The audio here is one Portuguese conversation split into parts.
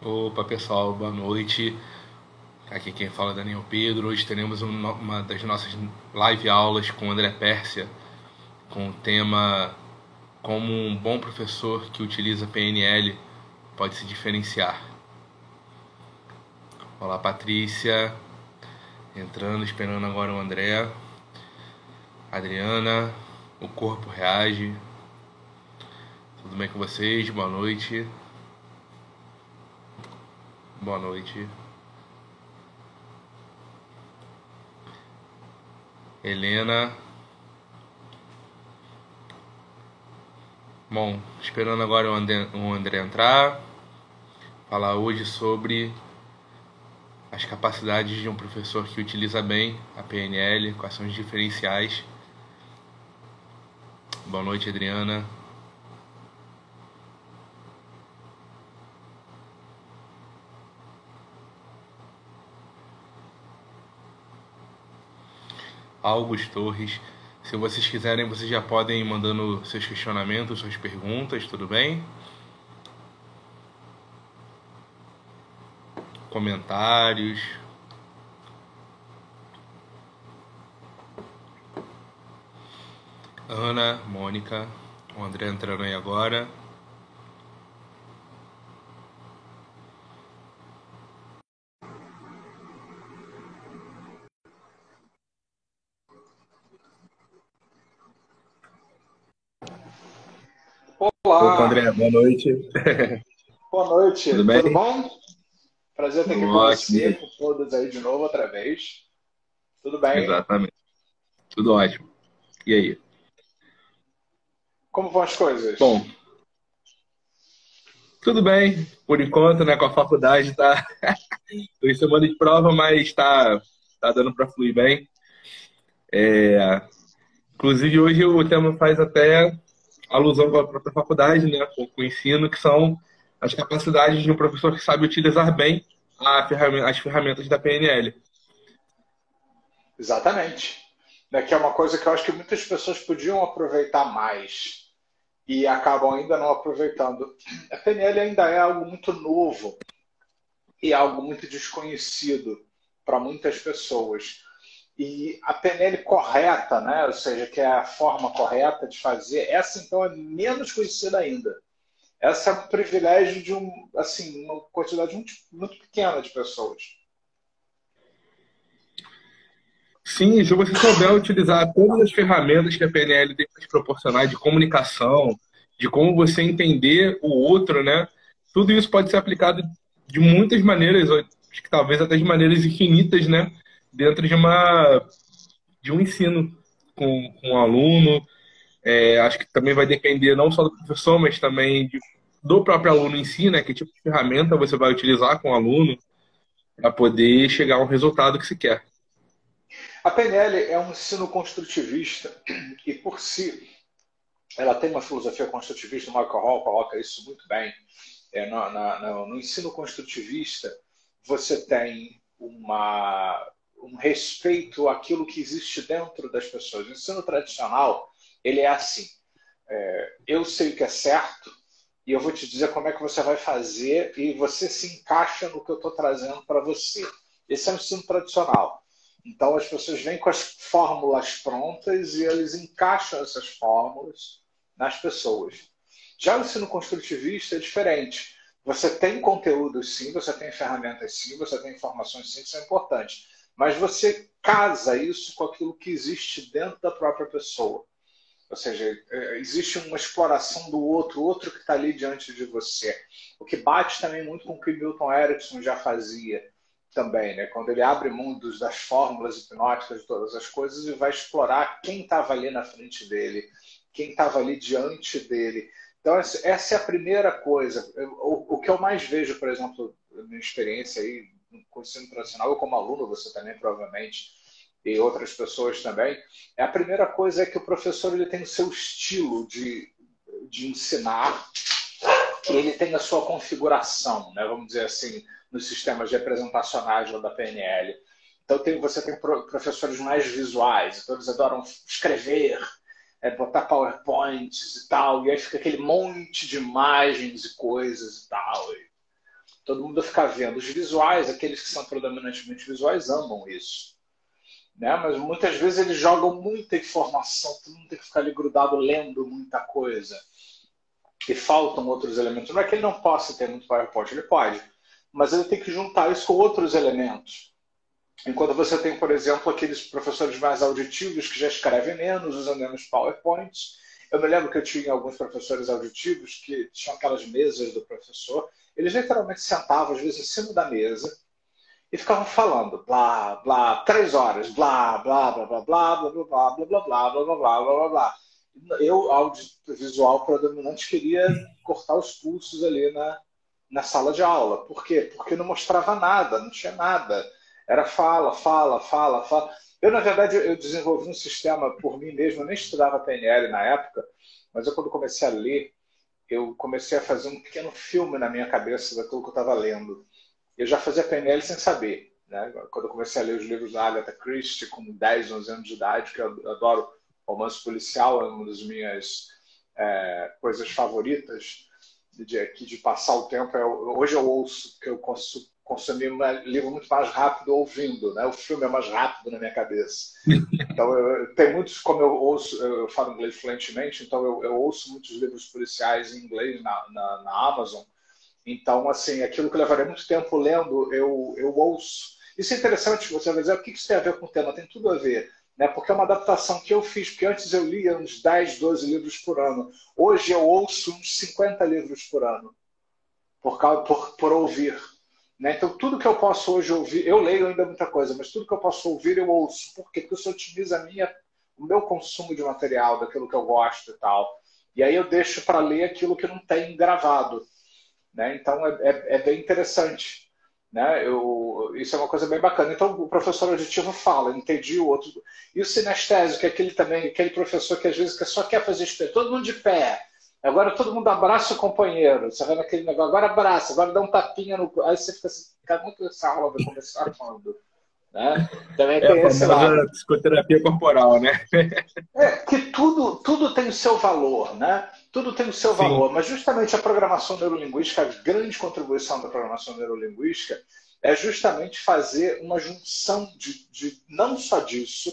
Opa pessoal, boa noite. Aqui quem fala é Daniel Pedro. Hoje teremos uma das nossas live aulas com André Pérsia, com o tema Como um bom professor que utiliza PNL pode se diferenciar. Olá Patrícia, entrando, esperando agora o André. Adriana, o corpo reage. Tudo bem com vocês? Boa noite. Boa noite. Helena. Bom, esperando agora o André, o André entrar. Falar hoje sobre as capacidades de um professor que utiliza bem a PNL, quais são os diferenciais. Boa noite, Adriana. August Torres. Se vocês quiserem, vocês já podem ir mandando seus questionamentos, suas perguntas, tudo bem? Comentários. Ana, Mônica, o André entrando aí agora. Olá. Opa, André, boa noite. Boa noite. Tudo bem? Tudo bom? Prazer estar aqui com você, com todos aí de novo outra vez. Tudo bem? Exatamente. Tudo ótimo. E aí? Como vão as coisas? Bom, tudo bem, por enquanto, né? Com a faculdade tá. Em semana de prova, mas tá, tá dando para fluir bem. É, Inclusive, hoje o tema faz até alusão com a própria faculdade, né? Com o ensino, que são as capacidades de um professor que sabe utilizar bem a ferramen- as ferramentas da PNL. Exatamente. Né, Que é uma coisa que eu acho que muitas pessoas podiam aproveitar mais e acabam ainda não aproveitando. A PNL ainda é algo muito novo e algo muito desconhecido para muitas pessoas. E a PNL correta, né? ou seja, que é a forma correta de fazer, essa então é menos conhecida ainda. Essa é um privilégio de um, assim, uma quantidade muito, muito pequena de pessoas. Sim, se você souber utilizar todas as ferramentas que a PNL tem para te proporcionar de comunicação, de como você entender o outro, né? Tudo isso pode ser aplicado de muitas maneiras, que talvez até de maneiras infinitas, né? Dentro de uma de um ensino com, com um aluno. É, acho que também vai depender não só do professor, mas também de- do próprio aluno em si, né? Que tipo de ferramenta você vai utilizar com o aluno para poder chegar a um resultado que se quer. A PNL é um ensino construtivista e, por si, ela tem uma filosofia construtivista. O Michael Hall coloca isso muito bem. É, no, na- no- no ensino construtivista, você tem uma, um respeito àquilo que existe dentro das pessoas. O ensino tradicional, ele é assim. É, eu sei o que é certo e eu vou te dizer como é que você vai fazer e você se encaixa no que eu estou trazendo para você. Esse é o ensino tradicional. Então as pessoas vêm com as fórmulas prontas e eles encaixam essas fórmulas nas pessoas. Já o ensino construtivista é diferente. Você tem conteúdos sim, você tem ferramentas sim, você tem informações sim, que são importantes. Mas você casa isso com aquilo que existe dentro da própria pessoa. Ou seja, é, existe uma exploração do outro, outro que está ali diante de você. O que bate também muito com o que Milton Erickson já fazia também, né? quando ele abre mão dos, das fórmulas hipnóticas de todas as coisas e vai explorar quem estava ali na frente dele, quem estava ali diante dele. Então, essa é a primeira coisa. O que eu mais vejo, por exemplo, na minha experiência aí com o ensino tradicional, eu como aluno, você também provavelmente, e outras pessoas também, é a primeira coisa é que o professor ele tem o seu estilo de, de ensinar, ele tem a sua configuração, né? vamos dizer assim, nos sistemas representacionais lá da PNL. Então tem, você tem pro- professores mais visuais, então eles adoram escrever, é, botar PowerPoints e tal, e aí fica aquele monte de imagens e coisas e tal. E Todo mundo fica vendo. Os visuais, aqueles que são predominantemente visuais, amam isso. Né? Mas muitas vezes eles jogam muita informação, todo mundo tem que ficar ali grudado lendo muita coisa. E faltam outros elementos. Não é que ele não possa ter muito PowerPoint, ele pode. Mas ele tem que juntar isso com outros elementos. Enquanto você tem, por exemplo, aqueles professores mais auditivos que já escrevem menos, usam menos PowerPoints. Eu me lembro que eu tinha alguns professores auditivos que tinham aquelas mesas do professor eles literalmente sentavam, às vezes, em cima da mesa e ficavam falando, blá, blá, três horas, blá, blá, blá, blá, blá, blá, blá, blá, blá, blá, blá, blá, blá, blá, blá. Eu, audiovisual predominante, queria cortar os pulsos ali na, na sala de aula. Por quê? Porque não mostrava nada, não tinha nada. Era fala, fala, fala, fala. Eu, na verdade, eu desenvolvi um sistema por mim mesmo, eu nem estudava PNL na época, mas eu, quando comecei a ler, eu comecei a fazer um pequeno filme na minha cabeça daquilo que eu estava lendo. Eu já fazia PNL sem saber. Né? Quando eu comecei a ler os livros da Agatha Christie, com 10, 11 anos de idade, que eu adoro romance policial, é uma das minhas é, coisas favoritas de, de, de passar o tempo. É, hoje eu ouço, que eu consigo consumir um livro muito mais rápido ouvindo, né? O filme é mais rápido na minha cabeça. Então, eu, tem muitos, como eu ouço, eu falo inglês fluentemente, então eu, eu ouço muitos livros policiais em inglês na, na, na, Amazon. Então, assim, aquilo que eu levaria muito tempo lendo, eu, eu ouço. Isso é interessante, você vai dizer, o que isso tem a ver com o tema? Tem tudo a ver. Né? Porque é uma adaptação que eu fiz, porque antes eu lia uns 10, 12 livros por ano. Hoje eu ouço uns 50 livros por ano, por, por, por ouvir. Né? Então, tudo que eu posso hoje ouvir, eu leio ainda muita coisa, mas tudo que eu posso ouvir, eu ouço. Por quê? Porque isso otimiza minha, o meu consumo de material, daquilo que eu gosto e tal. E aí eu deixo para ler aquilo que não tem gravado. Né? Então, é, é, é, bem interessante. Né? Eu, isso é uma coisa bem bacana. Então, o professor auditivo fala, entendi o outro. E o sinestésico, que é aquele também, aquele professor que às vezes só quer fazer espelho, todo mundo de pé Agora todo mundo abraça o companheiro. Você vai naquele negócio, agora abraça, agora dá um tapinha no. Aí você fica assim, cara, muito essa aula vai começar quando? Né? Também é, tem esse lado. psicoterapia corporal, né? é, que tudo, tudo tem o seu valor, né? Tudo tem o seu Sim. valor, mas justamente a programação neurolinguística, a grande contribuição da programação neurolinguística é justamente fazer uma junção de, de não só disso,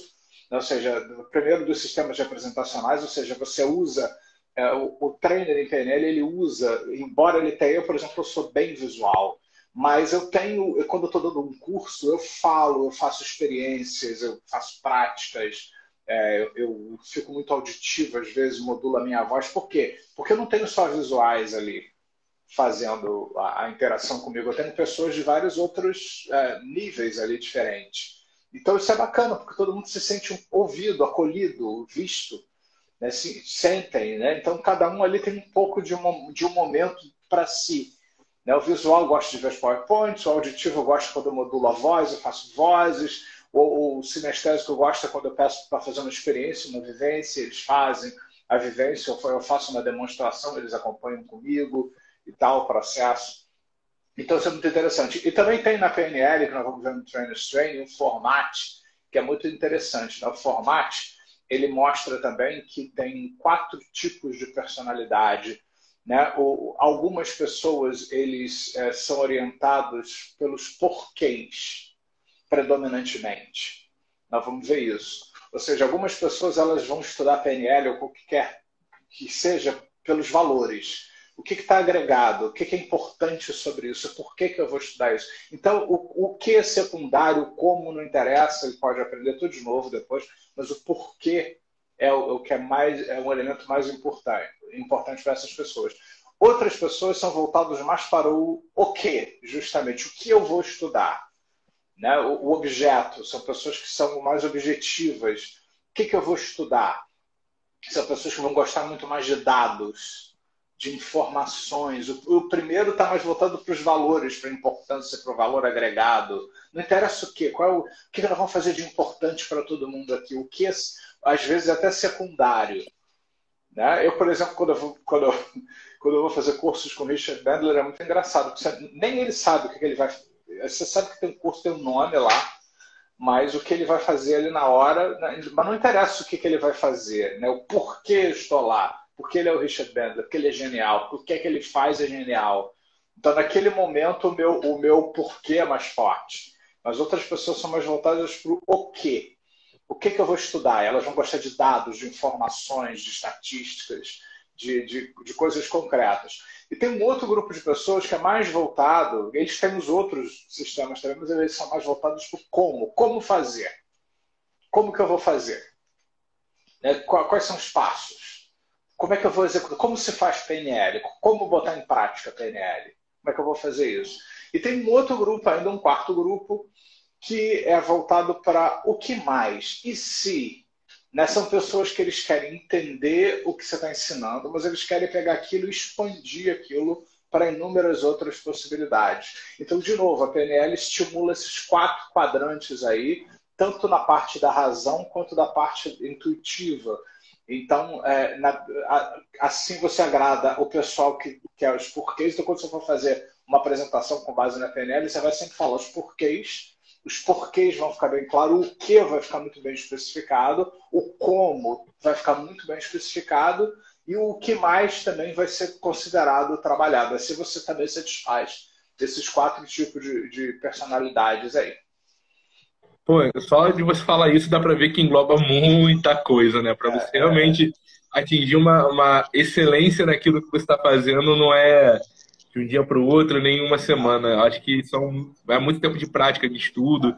né? ou seja, primeiro dos sistemas representacionais, ou seja, você usa é, o, o trainer em PNL ele usa, embora ele tenha, eu, por exemplo, eu sou bem visual, mas eu tenho, eu, quando eu estou dando um curso, eu falo, eu faço experiências, eu faço práticas, é, eu, eu, fico muito auditivo, às vezes modulo a minha voz. Por quê? Porque eu não tenho só visuais ali fazendo a, a interação comigo, eu tenho pessoas de vários outros é, níveis ali diferentes. Então isso é bacana, porque todo mundo se sente ouvido, acolhido, visto né, se sentem, né? Então cada um ali tem um pouco de, uma, de um momento para si. Né? O visual eu gosto de ver os PowerPoints, o auditivo eu gosto quando eu modulo a voz, eu faço vozes, o, o sinestésico eu gosto quando eu peço para fazer uma experiência, uma vivência, eles fazem a vivência, eu faço uma demonstração, eles acompanham comigo e tal, o processo. Então isso é muito interessante. E também tem na PNL, que nós vamos ver no Trainer Training, um format que é muito interessante. Né? O format ele mostra também que tem quatro tipos de personalidade. Né? O, algumas pessoas eles é, são orientados pelos porquês, predominantemente. Nós vamos ver isso. Ou seja, algumas pessoas elas vão estudar PNL ou o que quer que seja pelos valores. O que está agregado? O que, que, é importante sobre isso? Por que, que eu vou estudar isso? Então, o, o que é secundário, como não interessa, ele pode aprender tudo de novo depois, mas o porquê é o, o que é mais é um elemento mais importante, importante para essas pessoas. Outras pessoas são voltadas mais para o o que, justamente, o que eu vou estudar. Né? O, o objeto, são pessoas que são mais objetivas. O que, que eu vou estudar? São pessoas que vão gostar muito mais de dados, de informações. O, o primeiro está mais voltado para os valores, para a importância, para o valor agregado. Não interessa o quê? Qual é o, o que nós vamos fazer de importante para todo mundo aqui? O que, às vezes, é até secundário. Né? Eu, por exemplo, quando eu, vou, quando, eu, quando eu vou fazer cursos com o Richard Bandler, é muito engraçado. Você, nem ele sabe o que, que ele vai. Você sabe que tem um curso, tem um nome lá, mas o que ele vai fazer ali na hora. Né? Mas não interessa o que, que ele vai fazer, né? o porquê estou lá porque ele é o Richard Bandler, porque ele é genial, porque o que é que ele faz é genial. Então, naquele momento, o meu, o meu porquê é mais forte. Mas outras pessoas são mais voltadas para o o quê. O que, que eu vou estudar? Elas vão gostar de dados, de informações, de estatísticas, de, de, de coisas concretas. E tem um outro grupo de pessoas que é mais voltado, eles têm os outros sistemas também, mas eles são mais voltados para como. Como fazer? Como que eu vou fazer? Né, quais são os passos? Como é que eu vou executar? Como se faz PNL? Como botar em prática PNL? Como é que eu vou fazer isso? E tem um outro grupo, ainda um quarto grupo, que é voltado para o que mais? E se? Né? São pessoas que eles querem entender o que você está ensinando, mas eles querem pegar aquilo e expandir aquilo para inúmeras outras possibilidades. Então, de novo, a PNL estimula esses quatro quadrantes aí, tanto na parte da razão quanto da parte intuitiva. Então, é, na, a, assim você agrada o pessoal que quer os porquês. Então, quando você for fazer uma apresentação com base na PNL, você vai sempre falar os porquês os porquês vão ficar bem claro, o que vai ficar muito bem especificado, o como vai ficar muito bem especificado e o que mais também vai ser considerado trabalhado. Assim você também satisfaz desses quatro tipos de, de personalidades aí. Pô, só de você falar isso dá para ver que engloba muita coisa, né? Para você é, realmente é... atingir uma, uma excelência naquilo que você está fazendo não é de um dia para o outro, nem uma semana. Acho que são é muito tempo de prática, de estudo,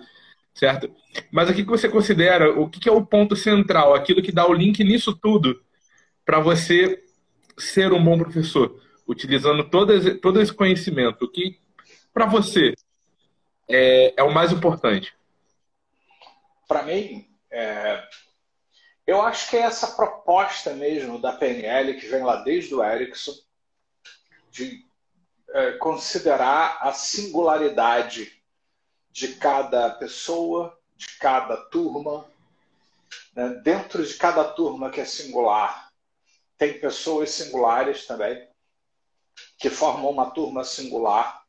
certo? Mas o que você considera, o que é o ponto central, aquilo que dá o link nisso tudo para você ser um bom professor, utilizando todo esse, todo esse conhecimento, o que para você é, é, o mais importante? Para mim, é, eu acho que é essa proposta mesmo da PNL que vem lá desde o Erickson, de é, considerar a singularidade de cada pessoa, de cada turma. Né? Dentro de cada turma que é singular, tem pessoas singulares também, que formam uma turma singular.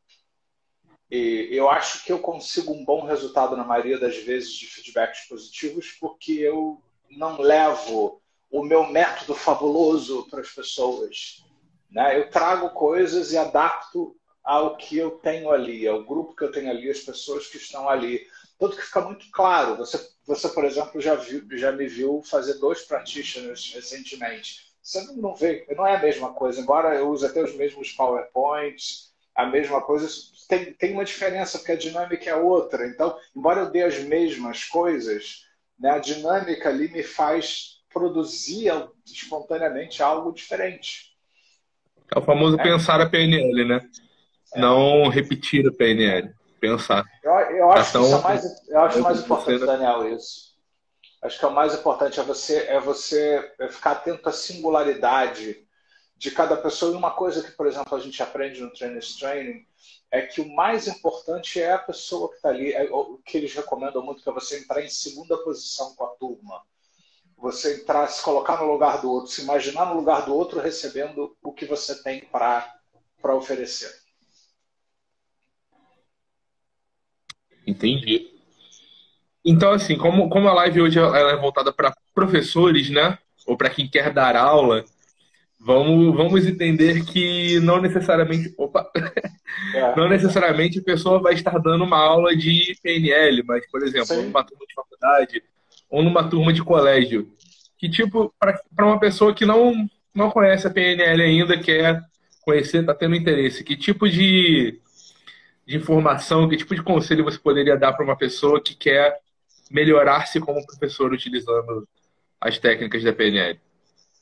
E eu acho que eu consigo um bom resultado na maioria das vezes de feedbacks positivos, porque eu não levo o meu método fabuloso para as pessoas. Né? Eu trago coisas e adapto ao que eu tenho ali, ao grupo que eu tenho ali, as pessoas que estão ali. Tanto que fica muito claro. Você, você por exemplo, já, viu, já me viu fazer dois practitioners recentemente. Você não vê, não é a mesma coisa. Embora eu use até os mesmos PowerPoints, a mesma coisa, tem, tem uma diferença, porque a dinâmica é outra. Então, embora eu dê as mesmas coisas, né, a dinâmica ali me faz produzir espontaneamente algo diferente. É o famoso é. pensar a PNL, né? É. Não repetir a PNL. Pensar. Eu, eu acho então, que isso é mais, eu acho mais importante, Daniel, isso. Acho que é o mais importante é você, é você ficar atento à singularidade de cada pessoa. E uma coisa que, por exemplo, a gente aprende no Trainers Training é que o mais importante é a pessoa que está ali. É, o que eles recomendam muito que é você entrar em segunda posição com a turma você entrar, se colocar no lugar do outro, se imaginar no lugar do outro recebendo o que você tem para oferecer. Entendi. Então, assim, como, como a live hoje ela é voltada para professores, né? Ou para quem quer dar aula, vamos, vamos entender que não necessariamente. Opa! É. Não necessariamente a pessoa vai estar dando uma aula de PNL, mas, por exemplo, Sim. numa turma de faculdade, ou numa turma de colégio. Que, tipo, para uma pessoa que não, não conhece a PNL ainda, quer conhecer, está tendo interesse, que tipo de, de informação, que tipo de conselho você poderia dar para uma pessoa que quer melhorar-se como professor utilizando as técnicas da PNL?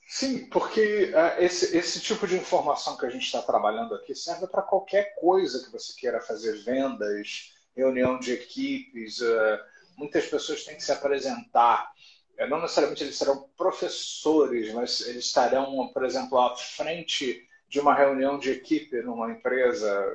Sim, porque uh, esse, esse tipo de informação que a gente está trabalhando aqui serve para qualquer coisa que você queira fazer, vendas, reunião de equipes, uh, muitas pessoas têm que se apresentar. É, não necessariamente eles serão professores, mas eles estarão, por exemplo, à frente de uma reunião de equipe numa empresa,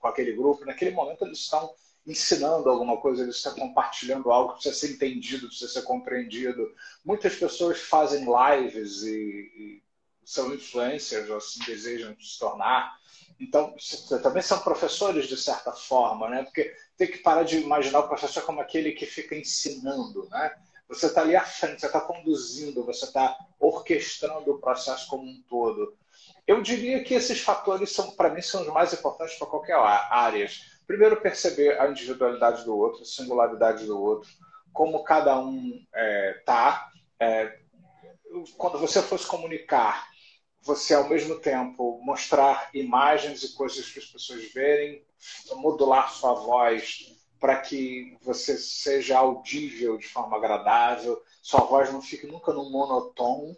com aquele grupo. Naquele momento, eles estão ensinando alguma coisa, eles estão compartilhando algo que precisa ser entendido, precisa ser compreendido. Muitas pessoas fazem lives e, e são influencers, ou assim desejam se tornar. Então, também são professores de certa forma, né? Porque tem que parar de imaginar o professor como aquele que fica ensinando, né? Você está ali à frente, você está conduzindo, você está orquestrando o processo como um todo. Eu diria que esses fatores são, para mim, são os mais importantes para qualquer área. Primeiro, perceber a individualidade do outro, a singularidade do outro, como cada um está. É, é, quando você for se comunicar, você, ao mesmo tempo, mostrar imagens e coisas que as pessoas verem, modular sua voz para que você seja audível de forma agradável, sua voz não fique nunca no monotone,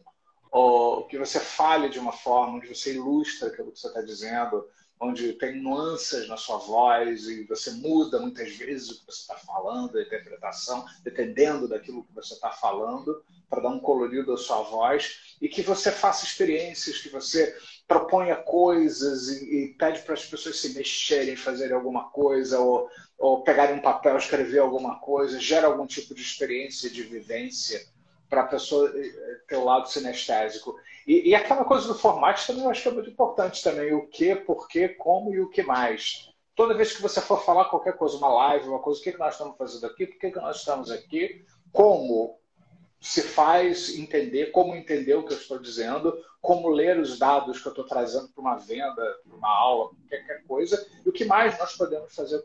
ou que você fale de uma forma onde você ilustra aquilo que você está dizendo, onde tem nuances na sua voz e você muda muitas vezes o que você está falando, a interpretação, dependendo daquilo que você está falando, para dar um colorido à sua voz, e que você faça experiências, que você proponha coisas e, e pede para as pessoas se mexerem, fazerem alguma coisa, ou, ou pegarem um papel, escrever alguma coisa, gera algum tipo de experiência, de vivência para a pessoa eh, ter o lado sinestésico. E, e, aquela coisa do formato também eu acho que é muito importante também. O que, por quê, como e o que mais. Toda vez que você for falar qualquer coisa, uma live, uma coisa, o que, que nós estamos fazendo aqui, por que, que nós estamos aqui, como se faz entender, como entender o que eu estou dizendo, como ler os dados que eu estou trazendo para uma venda, para uma aula, qualquer coisa, e o que mais nós podemos fazer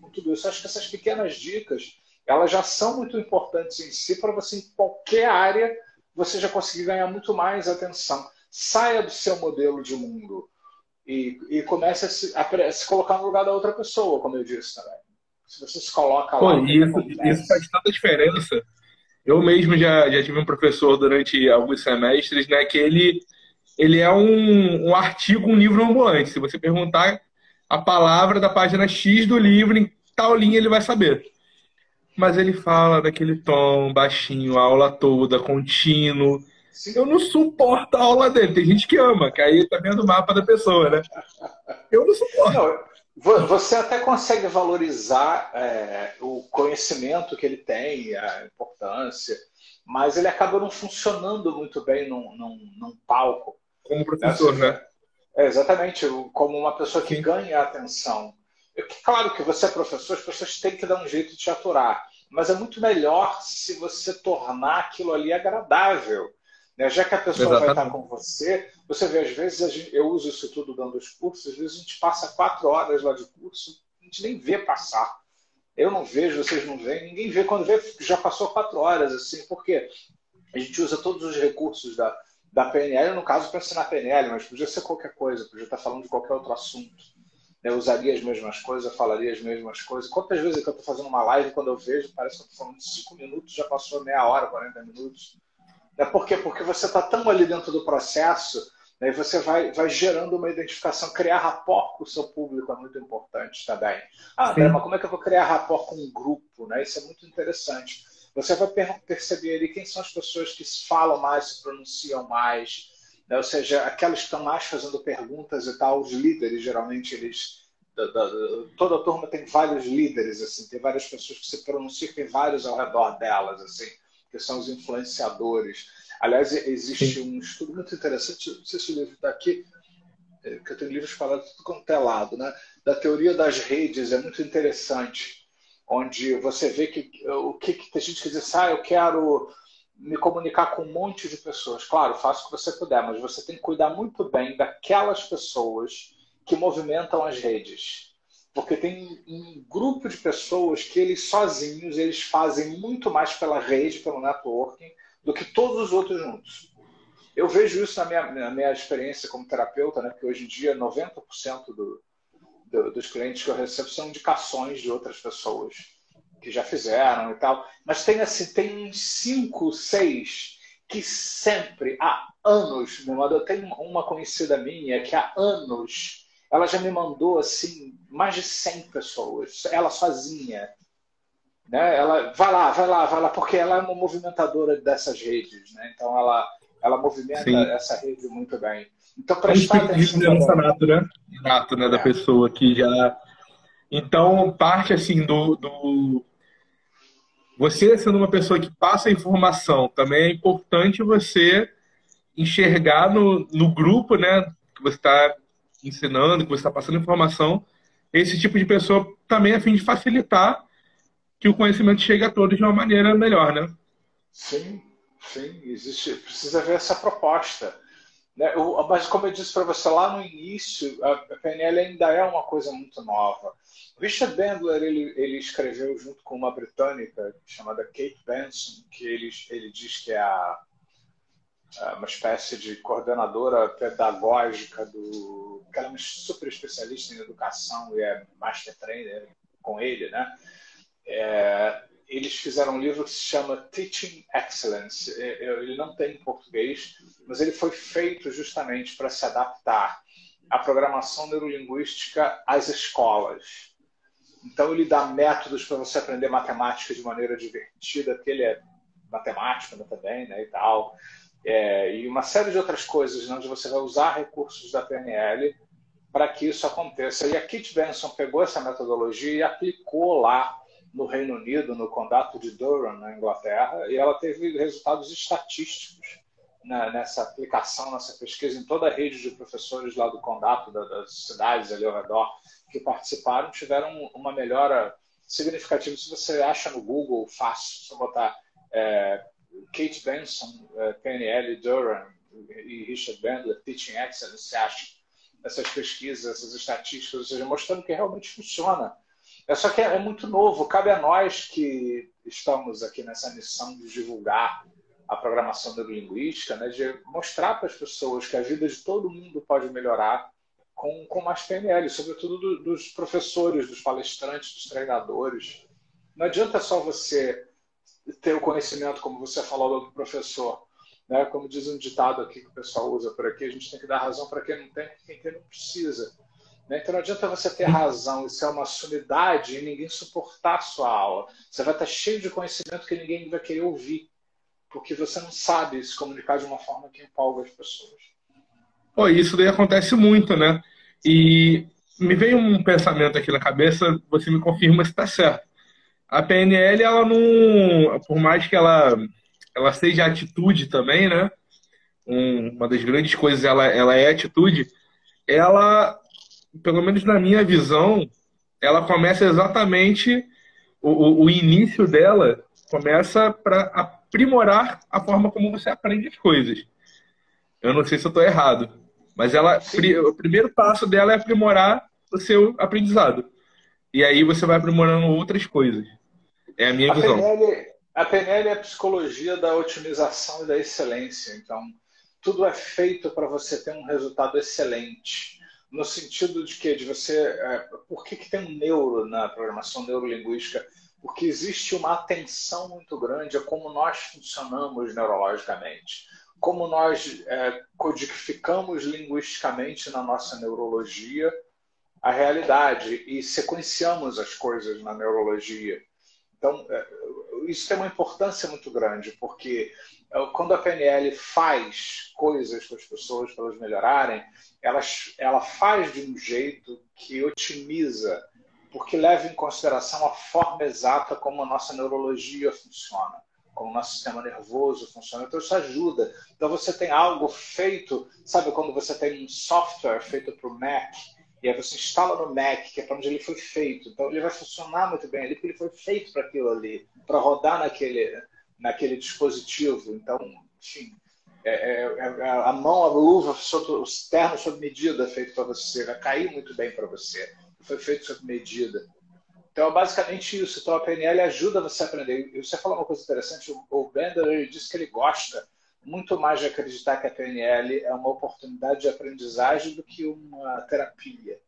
com tudo isso. Acho que essas pequenas dicas elas já são muito importantes em si para você, em qualquer área, você já conseguir ganhar muito mais atenção. Saia do seu modelo de mundo e, e comece a se, a se, colocar no lugar da outra pessoa, como eu disse também. Se você se coloca lá. Pô, isso, isso faz tanta diferença. Eu mesmo já, já tive um professor durante alguns semestres, né, que ele, ele é um, um artigo, um livro ambulante. Se você perguntar a palavra da página X do livro, em tal linha ele vai saber mas ele fala daquele tom baixinho, a aula toda, contínuo. Eu não suporto a aula dele. Tem gente que ama, que aí tá vendo o mapa da pessoa, né? Eu não suporto. Não, você até consegue valorizar é, o conhecimento que ele tem, a importância, mas ele acaba não funcionando muito bem num, num, num palco. Como professor, né? É, exatamente, como uma pessoa que Sim. ganha atenção. Claro que você é professor, as pessoas têm que dar um jeito de te aturar, mas é muito melhor se você tornar aquilo ali agradável. Né? Já que a pessoa Exatamente. vai estar com você, você vê, às vezes, gente, eu uso isso tudo dando os cursos, às vezes a gente passa quatro horas lá de curso, a gente nem vê passar. Eu não vejo, vocês não veem, ninguém vê. Quando vê, já passou quatro horas, assim, porque a gente usa todos os recursos da, da PNL, no caso, para ensinar PNL, mas podia ser qualquer coisa, podia estar falando de qualquer outro assunto eu usaria as mesmas coisas, falaria as mesmas coisas. Quantas vezes que eu estou fazendo uma live, quando eu vejo, parece que eu estou falando cinco minutos, já passou meia hora, 40 minutos. É por quê? Porque você está tão ali dentro do processo, né, e você vai, vai gerando uma identificação, criar rapport com o seu público é muito importante também. Ah, André, mas como é que eu vou criar rapport com um grupo? Né? Isso é muito interessante. Você vai perceber ali quem são as pessoas que falam mais, se pronunciam mais, né? ou seja, aquelas que estão mais fazendo perguntas e tal, os líderes, geralmente eles. Da, da, toda a turma tem vários líderes, assim, tem várias pessoas que se pronunciam, tem vários ao redor delas, assim, que são os influenciadores. Aliás, existe Sim. um estudo muito interessante, não sei se o livro está aqui, é, que eu tenho livros falando tudo quanto é lado, né? da teoria das redes, é muito interessante, onde você vê que o que, que tem gente que diz, ah, eu quero me comunicar com um monte de pessoas. Claro, faça o que você puder, mas você tem que cuidar muito bem daquelas pessoas que movimentam as redes. Porque tem um grupo de pessoas que eles sozinhos, eles fazem muito mais pela rede, pelo networking, do que todos os outros juntos. Eu vejo isso na minha, na minha experiência como terapeuta, né? porque hoje em dia 90% do, do, dos clientes que eu recebo são indicações de outras pessoas que já fizeram e tal. Mas tem assim, tem uns cinco, seis que sempre, há anos, me mandou. Tem uma conhecida minha que há anos ela já me mandou assim mais de 100 pessoas, ela sozinha. Né? Ela vai lá, vai lá, vai lá, porque ela é uma movimentadora dessas redes, né? Então ela ela movimenta Sim. essa rede muito bem. Então prestar atenção. Liderança nato, né? Nato, né, da é. pessoa que já então parte assim do, do você sendo uma pessoa que passa informação, também é importante você enxergar no, no grupo, né, que você está ensinando, que você está passando informação, esse tipo de pessoa também a fim de facilitar que o conhecimento chegue a todos de uma maneira melhor, né? Sim, sim, existe, precisa ver essa proposta. Né? Mas, como eu disse para você lá no início, a PNL ainda é uma coisa muito nova. Richard Bandler ele, ele escreveu junto com uma britânica chamada Kate Benson, que ele, ele diz que é a, uma espécie de coordenadora pedagógica do. que ela é uma super especialista em educação e é master trainer com ele, né? É, eles fizeram um livro que se chama Teaching Excellence. É, é, ele não tem em português, mas ele foi feito justamente para se adaptar à programação neurolinguística às escolas. Então, ele dá métodos para você aprender matemática de maneira divertida, porque ele é matemático né, também, né, e tal. É, e uma série de outras coisas, né, onde você vai usar recursos da PNL para que isso aconteça. E a Kit Benson pegou essa metodologia e aplicou lá no Reino Unido, no condado de Durham, na Inglaterra, e ela teve resultados estatísticos né, nessa aplicação, nessa pesquisa, em toda a rede de professores lá do condado, das cidades ali ao redor que participaram, tiveram uma melhora significativa. Se você acha no Google, fácil, se botar é, Kate Benson, é, PNL Durham e Richard Bandler, Teaching Excellence, você acha essas pesquisas, essas estatísticas, ou seja, mostrando que realmente funciona é só que é, é muito novo, cabe a nós que estamos aqui nessa missão de divulgar a programação neurolinguística, né, de mostrar para as pessoas que a vida de todo mundo pode melhorar com, com mais PNL, sobretudo do, dos professores, dos palestrantes, dos treinadores. Não adianta só você ter o conhecimento, como você falou do professor. Né? Como diz um ditado aqui que o pessoal usa por aqui, a gente tem que dar razão para quem não tem e quem não precisa. Né? Então não adianta você ter razão e ser uma sumidade e ninguém suportar a sua aula. Você vai estar cheio de conhecimento que ninguém vai querer ouvir, porque você não sabe se comunicar de uma forma que empolga as pessoas. Pô, isso daí acontece muito, né? E me veio um pensamento aqui na cabeça, você me confirma se está certo. A PNL, ela não. Por mais que ela, ela seja atitude também, né? Um, uma das grandes coisas ela, ela é atitude. Ela pelo menos na minha visão, ela começa exatamente o, o, o início dela começa para aprimorar a forma como você aprende as coisas. Eu não sei se eu estou errado, mas ela o primeiro passo dela é aprimorar o seu aprendizado. E aí você vai aprimorando outras coisas. É a minha a visão. PNL, a PNL é a psicologia da otimização e da excelência. Então, tudo é feito para você ter um resultado excelente no sentido de que de você, é, por que, que tem um neuro na programação neurolinguística? Porque existe uma atenção muito grande a como nós funcionamos neurologicamente, como nós é, codificamos linguisticamente na nossa neurologia a realidade e sequenciamos as coisas na neurologia. Então, é, isso tem uma importância muito grande, porque quando a PNL faz coisas para as pessoas para elas melhorarem, ela, ela faz de um jeito que otimiza, porque leva em consideração a forma exata como a nossa neurologia funciona, como o nosso sistema nervoso funciona. Então, isso ajuda. Então, você tem algo feito, sabe quando você tem um software feito para o Mac, e aí você instala no Mac, que é para onde ele foi feito. Então, ele vai funcionar muito bem ali, porque ele foi feito para aquilo ali, para rodar naquele, naquele dispositivo. Então, enfim, é, é, é, a mão, a luva, o terno sob medida feito para você, vai cair muito bem para você. Foi feito sob medida. Então é basicamente isso. Então a PNL ajuda você a aprender. E você falou uma coisa interessante, o Bender disse que ele gosta muito mais de acreditar que a PNL é uma oportunidade de aprendizagem do que uma terapia.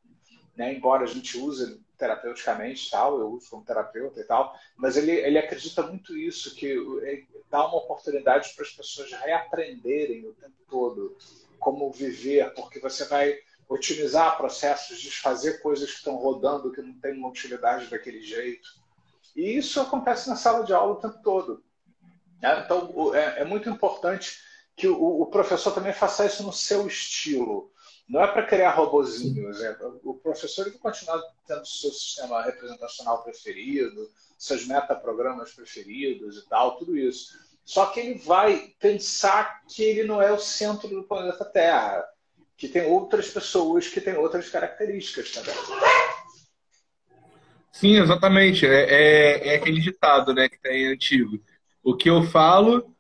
Né? Embora a gente use terapeuticamente tal, eu uso como terapeuta e tal, mas ele, ele acredita muito isso, que dá uma oportunidade para as pessoas reaprenderem o tempo todo como viver, porque você vai otimizar processos, desfazer coisas que estão rodando que não têm uma utilidade daquele jeito. E isso acontece na sala de aula o tempo todo. Né? Então, é, é muito importante que o professor também faça isso no seu estilo. Não é para criar robozinhos. É, o professor vai continuar tendo seu sistema representacional preferido, seus metaprogramas preferidos e tal, tudo isso. Só que ele vai pensar que ele não é o centro do planeta Terra, que tem outras pessoas que têm outras características também. Sim, exatamente. É, é, é aquele ditado né, que tem antigo. O que eu falo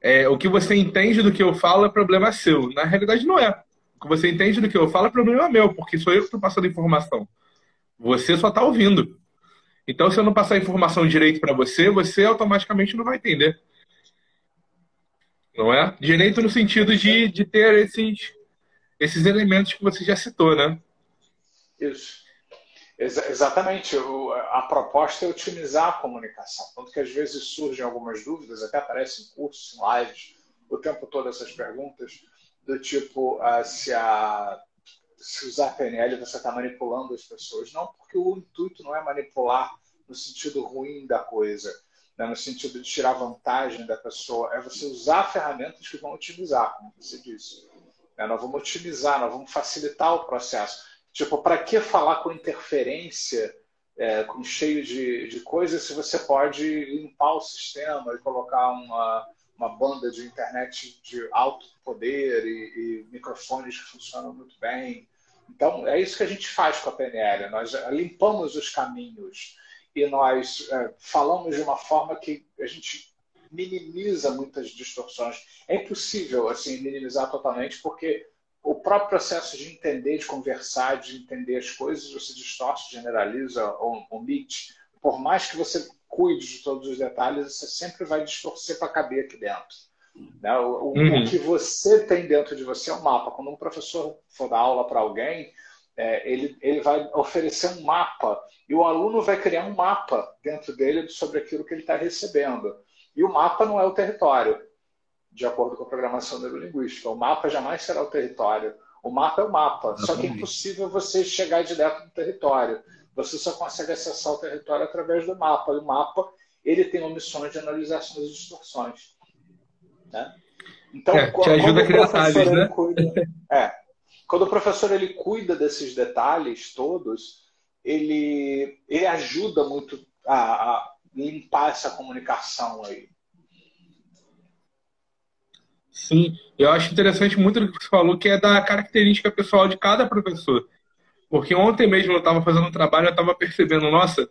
é, o que você entende do que eu falo é problema seu. Na realidade, não é. Que você entende do que eu falo é problema meu, porque sou eu que estou passando informação. Você só está ouvindo. Então, se eu não passar a informação direito para você, você automaticamente não vai entender. Não é? Direito no sentido de, de ter esses, esses elementos que você já citou, né? Isso. Ex exatamente. O, a proposta é otimizar a comunicação. Tanto que às vezes surgem algumas dúvidas, até aparecem em cursos, lives, o tempo todo essas perguntas, do tipo uh, se, a, se usar PNL você está manipulando as pessoas. Não, porque o intuito não é manipular no sentido ruim da coisa, né? no sentido de tirar vantagem da pessoa, é você usar ferramentas que vão otimizar, como você disse. Né? Nós vamos otimizar, nós vamos facilitar o processo. Tipo, para que falar com interferência, é, com cheio de, de coisas, se você pode limpar o sistema e colocar uma, uma banda de internet de alto poder e, e microfones que funcionam muito bem. Então, é isso que a gente faz com a PNL. Nós limpamos os caminhos e nós é, falamos de uma forma que a gente minimiza muitas distorções. É impossível assim minimizar totalmente porque o próprio processo de entender, de conversar, de entender as coisas, você distorce, generaliza omite. Por mais que você cuide de todos os detalhes, você sempre vai distorcer para caber aqui dentro. Né? O, uhum. o, que você tem dentro de você é um mapa. Quando um professor for dar aula para alguém, é, ele, ele vai oferecer um mapa e o aluno vai criar um mapa dentro dele sobre aquilo que ele está recebendo. E o mapa não é o território de acordo com a programação neurolinguística. O mapa jamais será o território. O mapa é o mapa. Só que é impossível você chegar direto no território. Você só consegue acessar o território através do mapa. E o mapa ele tem omissões de analisação das distorções. Né? Então, é, te ajuda a criar detalhes, né? Cuida, é, quando o professor ele cuida desses detalhes todos, ele, ele ajuda muito a, a limpar essa comunicação aí. Sim, eu acho interessante muito o que você falou, que é da característica pessoal de cada professor. Porque ontem mesmo eu estava fazendo um trabalho, eu estava percebendo, nossa,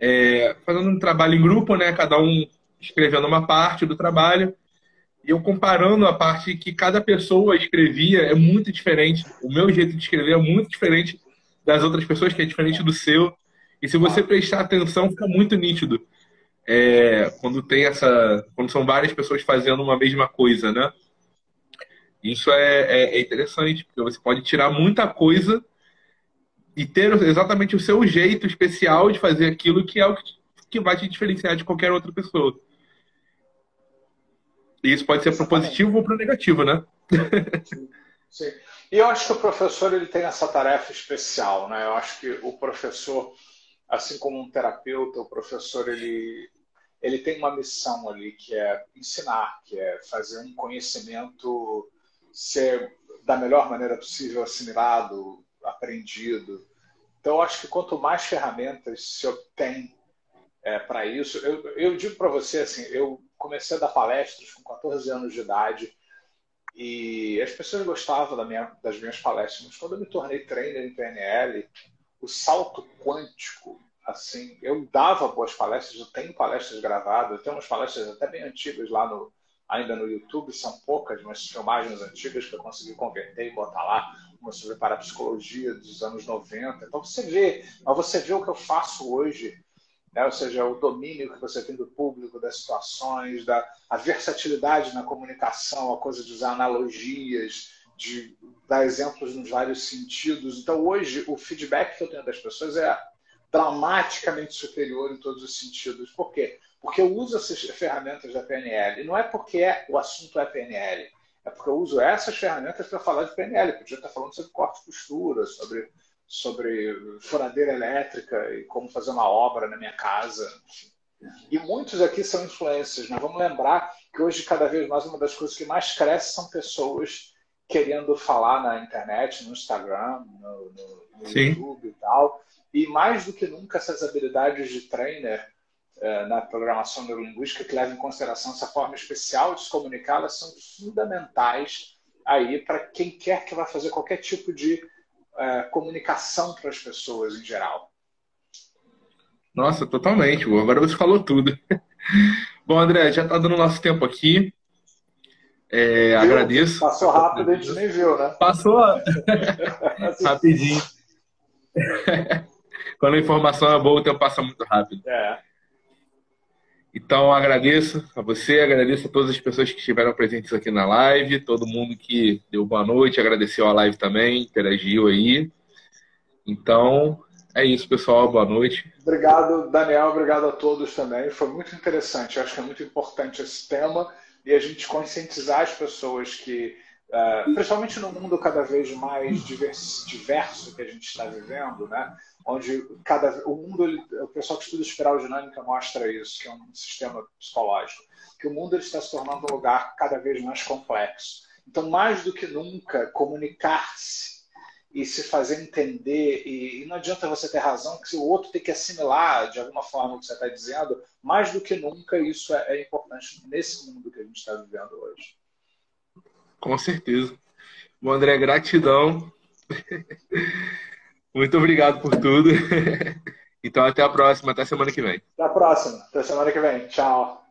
é, fazendo um trabalho em grupo, né? Cada um escrevendo uma parte do trabalho, e eu comparando a parte que cada pessoa escrevia é muito diferente. O meu jeito de escrever é muito diferente das outras pessoas, que é diferente do seu. E se você prestar atenção, fica muito nítido. É, quando tem essa. Quando são várias pessoas fazendo uma mesma coisa, né? Isso é, é, é, interessante, porque você pode tirar muita coisa e ter exatamente o seu jeito especial de fazer aquilo que é o que vai te diferenciar de qualquer outra pessoa. E isso pode ser para positivo ou para negativo, né? Sim. Sim. E eu acho que o professor ele tem essa tarefa especial, né? Eu acho que o professor, assim como um terapeuta, o professor ele ele tem uma missão ali que é ensinar, que é fazer um conhecimento ser da melhor maneira possível assimilado, aprendido. Então, acho que quanto mais ferramentas se obtém é, para isso, eu, eu digo para você assim, eu comecei a dar palestras com 14 anos de idade e as pessoas gostavam da minha, das minhas palestras, mas quando eu me tornei trainer em PNL, o salto quântico, assim, eu dava boas palestras, eu tenho palestras gravadas, eu tenho umas palestras até bem antigas lá no, ainda no YouTube, são poucas, mas filmagens antigas que eu consegui converter e botar lá, como sobre parapsicologia dos anos 90. Então você vê, mas você vê o que eu faço hoje, né? ou seja, o domínio que você tem do público, das situações, da a versatilidade na comunicação, a coisa de usar analogias, de dar exemplos nos vários sentidos. Então hoje o feedback que eu tenho das pessoas é dramaticamente superior em todos os sentidos. Por quê? Porque eu uso essas ferramentas da PNL. Não é porque é, o assunto é PNL. É porque eu uso essas ferramentas para falar de PNL. Eu podia estar falando sobre corte e costura, sobre, sobre furadeira elétrica e como fazer uma obra na minha casa. E muitos aqui são influências. Né? Vamos lembrar que hoje, cada vez mais, uma das coisas que mais cresce são pessoas querendo falar na internet, no Instagram, no, no, no YouTube e tal. E mais do que nunca, essas habilidades de trainer na programação neurolinguística que leva em consideração essa forma especial de se comunicar, elas são fundamentais aí para quem quer que vá fazer qualquer tipo de é, comunicação para as pessoas em geral. Nossa, totalmente. Agora você falou tudo. Bom, André, já está dando nosso tempo aqui. É, agradeço. Passou rápido, a gente nem viu, né? Passou rapidinho. Quando a informação é boa, o tempo passa muito rápido. É. Então, agradeço a você, agradeço a todas as pessoas que estiveram presentes aqui na live, todo mundo que deu boa noite, agradeceu a live também, interagiu aí. Então, é isso, pessoal. Boa noite. Obrigado, Daniel. Obrigado a todos também. Foi muito interessante. Eu acho que é muito importante esse tema e a gente conscientizar as pessoas que, uh, principalmente no mundo cada vez mais diverso, diverso que a gente está vivendo, né? onde cada o mundo ele, o pessoal que estuda espiral dinâmica mostra isso que é um sistema psicológico que o mundo está se tornando um lugar cada vez mais complexo então mais do que nunca comunicar-se e se fazer entender e, e, não adianta você ter razão que o outro tem que assimilar de alguma forma o que você está dizendo mais do que nunca isso é, é importante nesse mundo que a gente está vivendo hoje com certeza Bom, André gratidão Muito obrigado por tudo. Então, até a próxima, até semana que vem. Até a próxima, até semana que vem. Tchau.